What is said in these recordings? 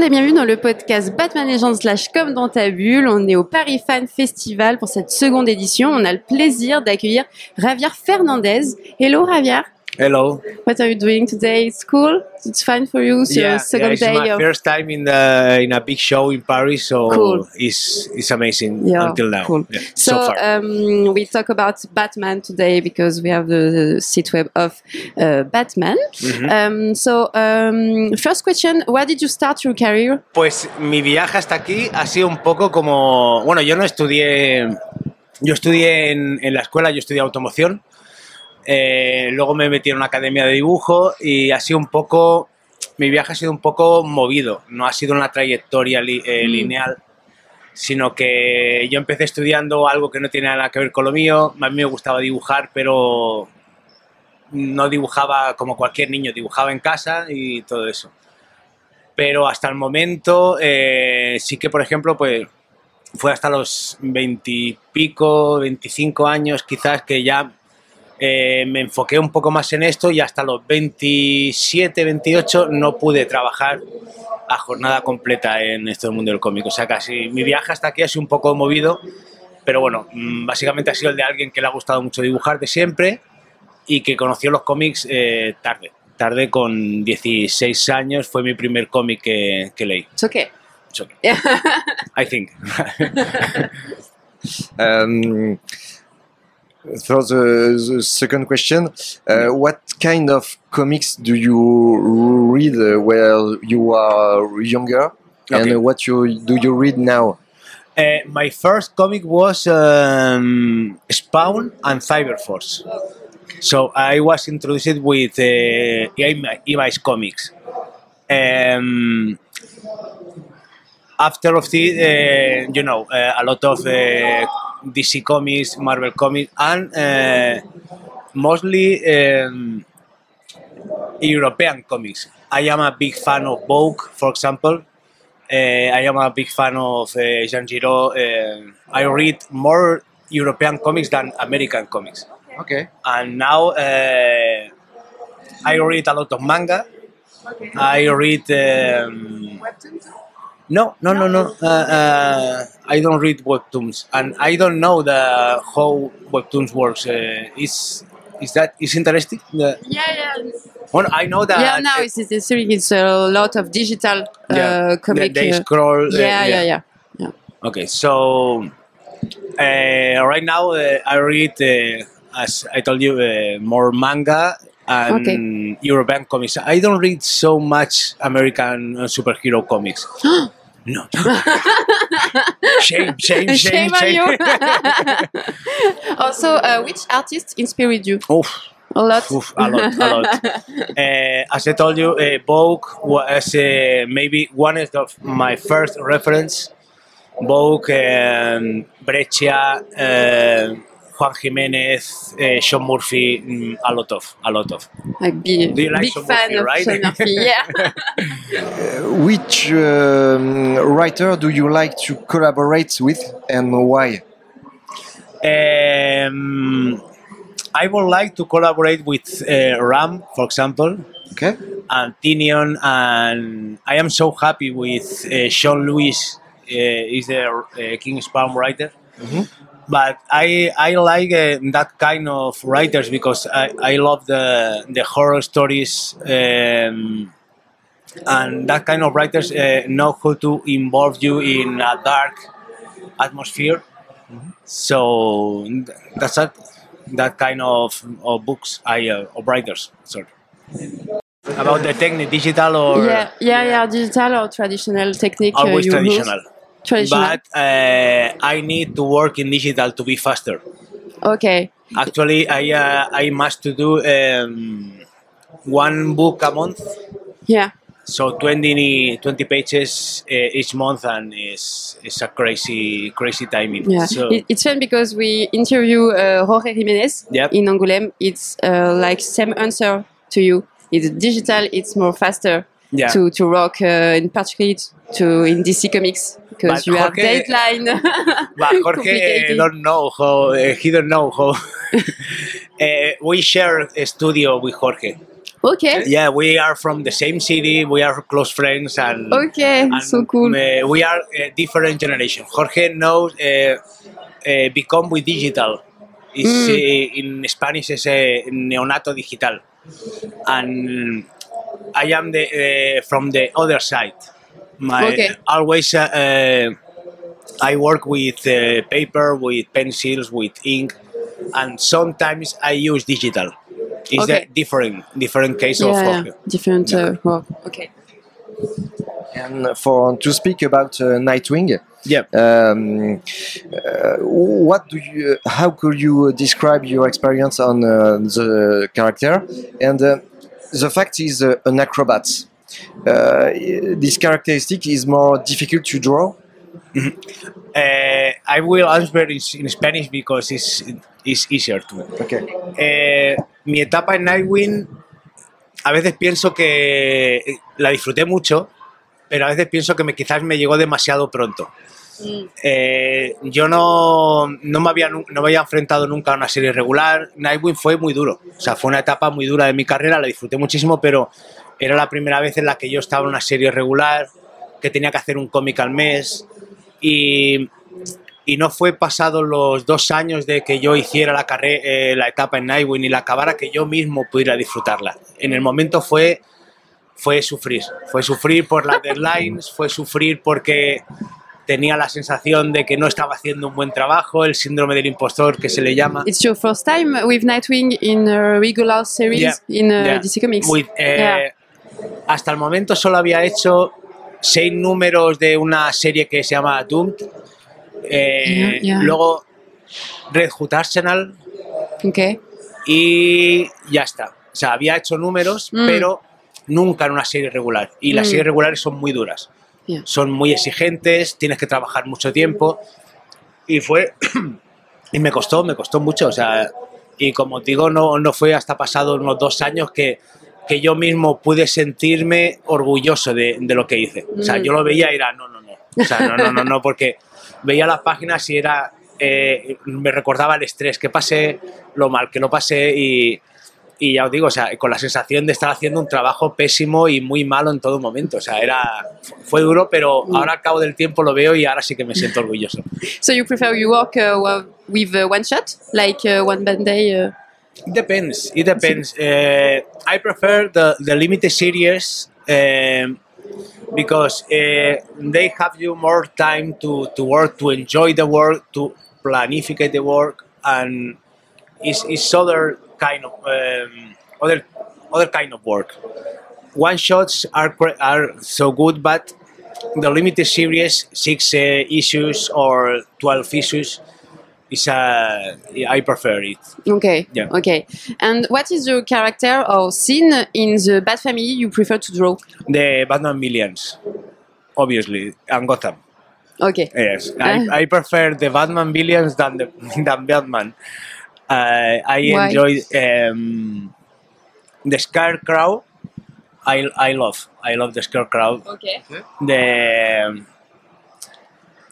Monde et bienvenue dans le podcast Batman Legends slash comme dans ta bulle. On est au Paris Fan Festival pour cette seconde édition. On a le plaisir d'accueillir Javier Fernandez. Hello Javier. Hello. What are you doing today? It's cool. It's fine for you. So yeah, second yeah, it's day my of first time in the in a big show in Paris, so Cool. it's it's amazing Yeah, until now. cool. Yeah, So, so, um, we talk about Batman today because we have the, the site web of uh, Batman. Mhm. Um, so um, first question: Where did you start your career? Pues mi viaje hasta aquí ha sido un poco como, bueno, yo no estudié, yo estudié en, en la escuela, yo estudié automoción, eh, luego me metí en una academia de dibujo y ha sido un poco, mi viaje ha sido un poco movido, no ha sido una trayectoria li- eh, Mm. lineal, sino que yo empecé estudiando algo que no tiene nada que ver con lo mío, a mí me gustaba dibujar, pero no dibujaba como cualquier niño, dibujaba en casa y todo eso. Pero hasta el momento eh, sí que, por ejemplo, pues fue hasta los 20 y pico, 25 años quizás que ya eh, me enfoqué un poco más en esto y hasta los 27, 28 no pude trabajar a jornada completa en esto del mundo del cómic. O sea, casi mi viaje hasta aquí ha sido un poco movido, pero bueno, mm, básicamente ha sido el de alguien que le ha gustado mucho dibujar de siempre y que conoció los cómics eh, tarde. Tarde con 16 años fue mi primer cómic que, que leí. It's okay. So, I think. Um, for the, the second question, uh, what kind of comics do you read while you are younger, Okay. and what you do you read now? Uh, my first comic was um, Spawn and Cyberforce. So I was introduced with uh, Ima- Image Comics. Um, after of the, uh, you know, uh, a lot of uh, DC comics, Marvel comics, and uh, mostly um, European comics. I am a big fan of Vogue, for example. Uh, I am a big fan of uh, Jean Giraud. Uh, I read more European comics than American comics. Okay. And now uh, I read a lot of manga. I read. Um, no, no, no, no. Uh, uh, I don't read webtoons, and I don't know the how webtoons works. Uh, is is that is interesting? The, Yeah, yeah. well, I know that. yeah, now it's, it's, it's a lot of digital uh, yeah, comic. They, they uh, scroll. uh, yeah, yeah, yeah. Okay, so uh, right now uh, I read, uh, as I told you, uh, more manga and Okay. European comics. I don't read so much American uh, superhero comics. no. shame, shame, shame, Shame on you. also, uh, which artist inspired you? Oof, A lot. oof, a lot, a lot. uh, as I told you, uh, Vogue was uh, maybe one of my first reference. Vogue, um, Breccia, uh, Juan Jimenez, uh, Sean Murphy, mm, a lot of, a lot of. Like, be, Do you like big Sean fan Murphy, of right? Sean Murphy. Yeah. Uh, which um, writer do you like to collaborate with, and why? Um, I would like to collaborate with uh, Ram, for example, Okay. and Tynion, and I am so happy with uh, Sean Lewis. Uh, is the uh, King Spawn writer, Mhm. But I I like uh, that kind of writers because I, I love the the horror stories. Um, and that kind of writers uh, know how to involve you in a dark atmosphere. So that's that, that kind of, of books I uh, of writers. Sorry. About the technique, digital or yeah, yeah, yeah. Digital or traditional technique? always you use? Traditional. But uh, I need to work in digital to be faster. okay. Actually, I uh, I must to do um, one book a month. Yeah. So 20, 20 pages uh, each month, and is is a crazy crazy timing. Yeah, So it, it's fun because we interview uh, Jorge Jimenez Yep. in Angoulême. It's uh, like same answer to you. It's digital. It's more faster yeah. to to rock, uh, in particular to in DC Comics because But you have Jorge- deadline. But Jorge complicated. don't know how uh, he don't know how. uh, we share a studio with Jorge. Okay. Yeah, we are from the same city. We are close friends, and Okay. and, So cool. uh, we are a different generation. Jorge knows uh, uh, become with digital. Is Mm. in Spanish is a neonato digital, and I am the from the other side. My Okay. always uh, uh, I work with uh, paper, with pencils, with ink, and sometimes I use digital. It's Okay. a different different case of yeah, Jorge. yeah. Different. Uh, work. Okay. And for to speak about uh, Nightwing, Yeah. um, uh, what do you? How could you describe your experience on uh, the character? And uh, the fact is uh, an acrobat. Uh, this characteristic is more difficult to draw. Uh, I will answer in, in Spanish because it's, it's easier to. Okay. Eh, mi etapa en Nightwing, a veces pienso que la disfruté mucho, pero a veces pienso que me, quizás me llegó demasiado pronto. Eh, yo no, no, me había, no me había enfrentado nunca a una serie regular. Nightwing fue muy duro. O sea, fue una etapa muy dura de mi carrera, la disfruté muchísimo, pero era la primera vez en la que yo estaba en una serie regular, que tenía que hacer un cómic al mes. Y, y no fue pasado los dos años de que yo hiciera la, eh, la etapa en Nightwing y la acabara que yo mismo pudiera disfrutarla. En el momento fue, fue sufrir. Fue sufrir por las deadlines, fue sufrir porque tenía la sensación de que no estaba haciendo un buen trabajo, el síndrome del impostor que se le llama. It's your first time with Nightwing in a regular series Yeah. in uh, Yeah. DC Comics. Eh, Yeah. Hasta el momento solo había hecho seis números de una serie que se llama Doomed. Eh, Yeah, yeah. Luego Red Hood Arsenal Okay. y ya está. O sea, había hecho números, Mm. pero nunca en una serie regular. Y las Mm. series regulares son muy duras. Yeah. Son muy exigentes, tienes que trabajar mucho tiempo. Y fue. y me costó, me costó mucho. O sea, y como digo, no, no fue hasta pasado unos dos años que, que yo mismo pude sentirme orgulloso de, de lo que hice. O sea, Mm. yo lo veía y era, no, no, no. O sea, no, no, no, no, porque veía las páginas y era. eh, me recordaba el estrés que pasé, lo mal que lo pasé y, y ya os digo, o sea, con la sensación de estar haciendo un trabajo pésimo y muy malo en todo momento. O sea, era, fue duro, pero ahora al cabo del tiempo lo veo y ahora sí que me siento orgulloso. So you prefer you work uh, with uh, one shot, like uh, one bad day? It depends. It depends. Uh, I prefer the, the limited series um, because uh, they have you more time to, to work, to enjoy the work, to planificate the work, and it's, it's other kind of um, other other kind of work. One shots are are so good, but the limited series, six uh, issues or twelve issues, is uh, I prefer it. okay. Yeah. Okay. And what is the character or scene in the Bat Family you prefer to draw? The Batman Millions, obviously, and Gotham. Okay. Yes, Ah. I, I prefer the Batman Billions than the than Batman. Uh, I Why? enjoy um, the Scarecrow. I, I love I love the Scarecrow. Okay. The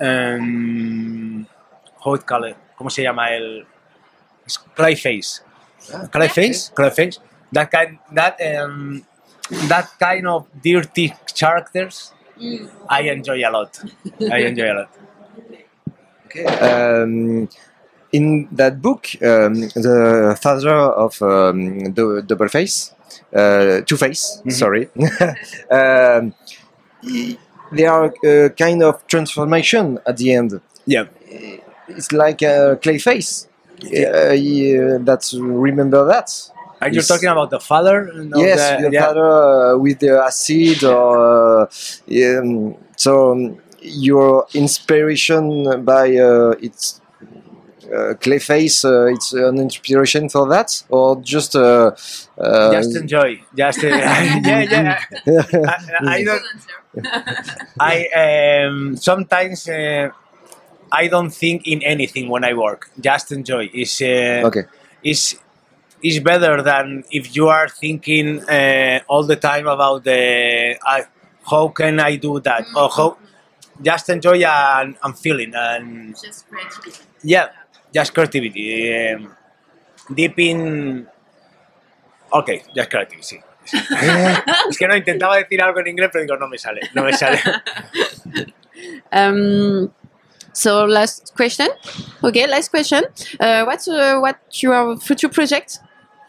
um, how it call it? ¿Cómo se llama el es Clayface? Clayface, Clayface. That kind that um, that kind of dirty characters. I enjoy a lot. I enjoy a lot. Um, in that book, um, the father of um, the Double Face, uh, Two Face, sorry, um, there are a kind of transformation at the end. Yeah. It's like a clay face. Uh, yeah, that's remember that. Are you talking about the father? of yes, the- the yeah. father uh, with the acid or uh, um, so um, your inspiration by uh, its uh, Clayface, uh, it's an inspiration for that, or just uh, uh, Just enjoy. Just uh, yeah, yeah. I, I don't. I um, sometimes uh, I don't think in anything when I work. Just enjoy. It's uh, okay. is is better than if you are thinking uh, all the time about the uh, how can I do that or how. Just enjoy and, and feeling and Just creativity. yeah, just creativity. Um, deep in. Okay, just creativity. Es que no, intentaba decir algo en inglés, pero digo, no me sale, no me sale. Um, so last question. Okay, last question. Uh, what's uh, what your future project?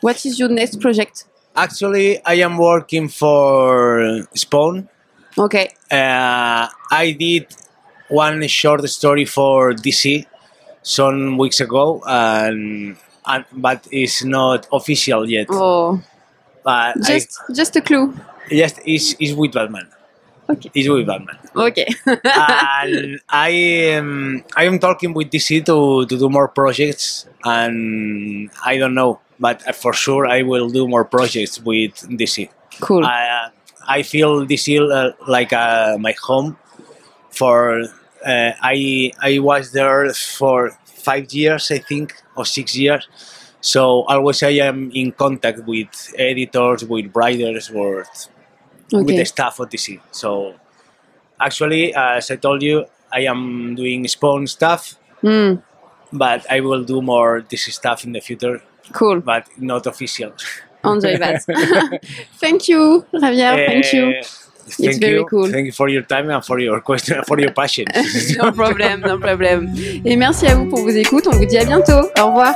What is your next project? Actually, I am working for Spawn. Okay. Uh, I did one short story for DC some weeks ago, and, and but it's not official yet. Oh, But just just a clue. Yes, it's, it's with Batman. Okay. It's with Batman. Okay. and I am I am talking with DC to, to do more projects, and I don't know, but for sure I will do more projects with DC. cool. I, I feel DC uh, like uh, my home. For uh, I I was there for five years, I think, or six years. So always I am in contact with editors, with writers, with with the staff of DC. So actually, as I told you, I am doing Spawn stuff, Hmm. but I will do more DC stuff in the future, Cool. but not official. Enjoy that. thank you, Javier. Thank you. Eh, Thank very you. cool. Thank you for your time and for your question, for your passion. no problem, no problem. Et merci à vous pour vos écoutes. On vous dit à bientôt. Au revoir.